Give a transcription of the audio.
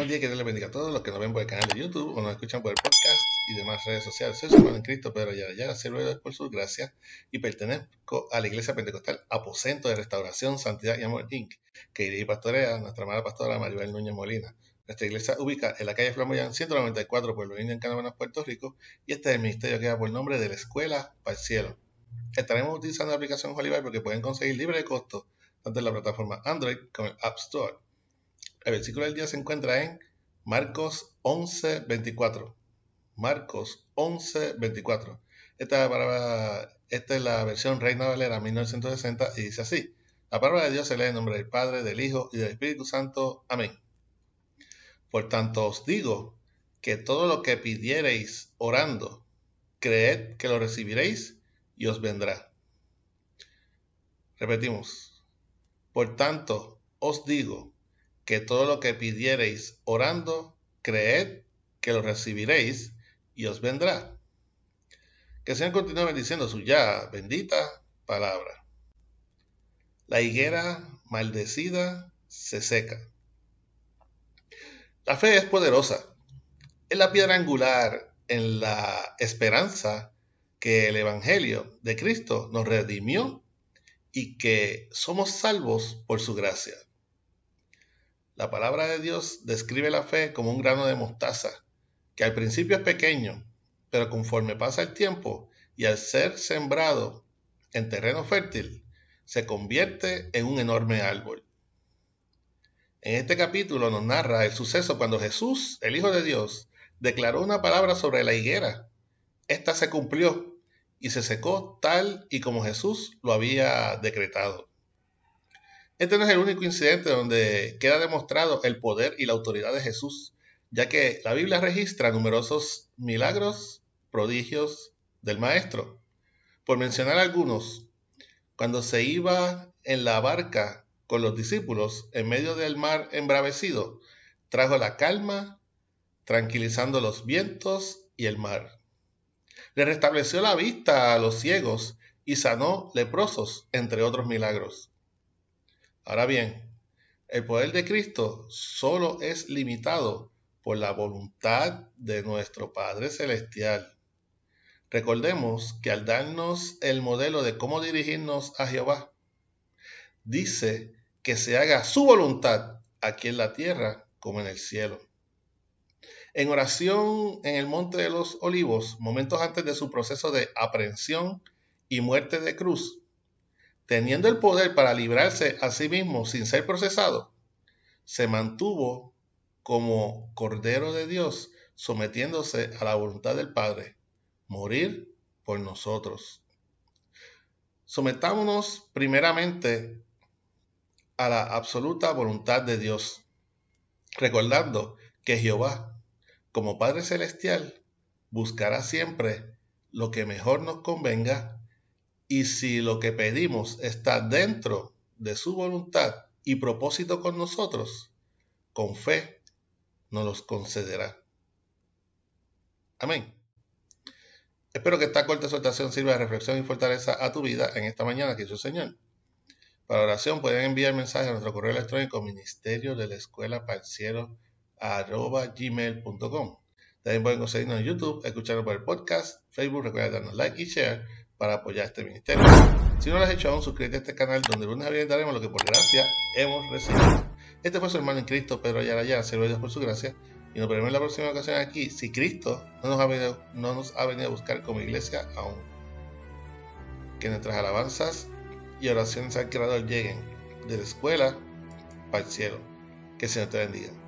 Buenos días, que Dios les bendiga a todos los que nos ven por el canal de YouTube o nos escuchan por el podcast y demás redes sociales. Soy su hermano en Cristo, Pedro Ayala, sirve por su gracia y pertenezco a la Iglesia Pentecostal Aposento de Restauración, Santidad y Amor Inc., que dirige y pastorea nuestra amada pastora Maribel Núñez Molina. Nuestra iglesia ubica en la calle Flamboyán 194, Pueblo Indio, en Canadá, Puerto Rico, y este es el ministerio que da por nombre de la Escuela para el Cielo. Estaremos utilizando la aplicación Holy porque pueden conseguir libre de costo tanto en la plataforma Android como en App Store. El versículo del día se encuentra en Marcos 11, 24. Marcos 11, 24. Esta, esta es la versión Reina Valera 1960 y dice así. La palabra de Dios se lee en nombre del Padre, del Hijo y del Espíritu Santo. Amén. Por tanto os digo que todo lo que pidiereis orando, creed que lo recibiréis y os vendrá. Repetimos. Por tanto os digo que todo lo que pidiereis orando, creed que lo recibiréis y os vendrá. Que el Señor continúe bendiciendo su ya bendita palabra. La higuera maldecida se seca. La fe es poderosa. Es la piedra angular en la esperanza que el Evangelio de Cristo nos redimió y que somos salvos por su gracia. La palabra de Dios describe la fe como un grano de mostaza, que al principio es pequeño, pero conforme pasa el tiempo y al ser sembrado en terreno fértil, se convierte en un enorme árbol. En este capítulo nos narra el suceso cuando Jesús, el Hijo de Dios, declaró una palabra sobre la higuera. Esta se cumplió y se secó tal y como Jesús lo había decretado. Este no es el único incidente donde queda demostrado el poder y la autoridad de Jesús, ya que la Biblia registra numerosos milagros, prodigios del Maestro. Por mencionar algunos, cuando se iba en la barca con los discípulos en medio del mar embravecido, trajo la calma, tranquilizando los vientos y el mar. Le restableció la vista a los ciegos y sanó leprosos, entre otros milagros. Ahora bien, el poder de Cristo solo es limitado por la voluntad de nuestro Padre Celestial. Recordemos que al darnos el modelo de cómo dirigirnos a Jehová, dice que se haga su voluntad aquí en la tierra como en el cielo. En oración en el Monte de los Olivos, momentos antes de su proceso de aprehensión y muerte de cruz, teniendo el poder para librarse a sí mismo sin ser procesado, se mantuvo como Cordero de Dios, sometiéndose a la voluntad del Padre, morir por nosotros. Sometámonos primeramente a la absoluta voluntad de Dios, recordando que Jehová, como Padre Celestial, buscará siempre lo que mejor nos convenga y si lo que pedimos está dentro de su voluntad y propósito con nosotros, con fe nos los concederá. Amén. Espero que esta corta exhortación sirva de reflexión y fortaleza a tu vida en esta mañana que es Señor. Para oración pueden enviar mensaje a nuestro correo electrónico ministerio de la escuela el gmail.com. También pueden conseguirnos en YouTube, escucharnos por el podcast, Facebook, recuerda darnos like y share para apoyar este ministerio. Si no lo has hecho aún, suscríbete a este canal donde lunes a viernes daremos lo que por gracia hemos recibido. Este fue su hermano en Cristo, Pedro Ayala, se lo Dios por su gracia. Y nos veremos en la próxima ocasión aquí, si Cristo no nos, ha venido, no nos ha venido a buscar como iglesia aún. Que nuestras alabanzas y oraciones al Creador lleguen de la escuela para el cielo. Que el Señor te bendiga.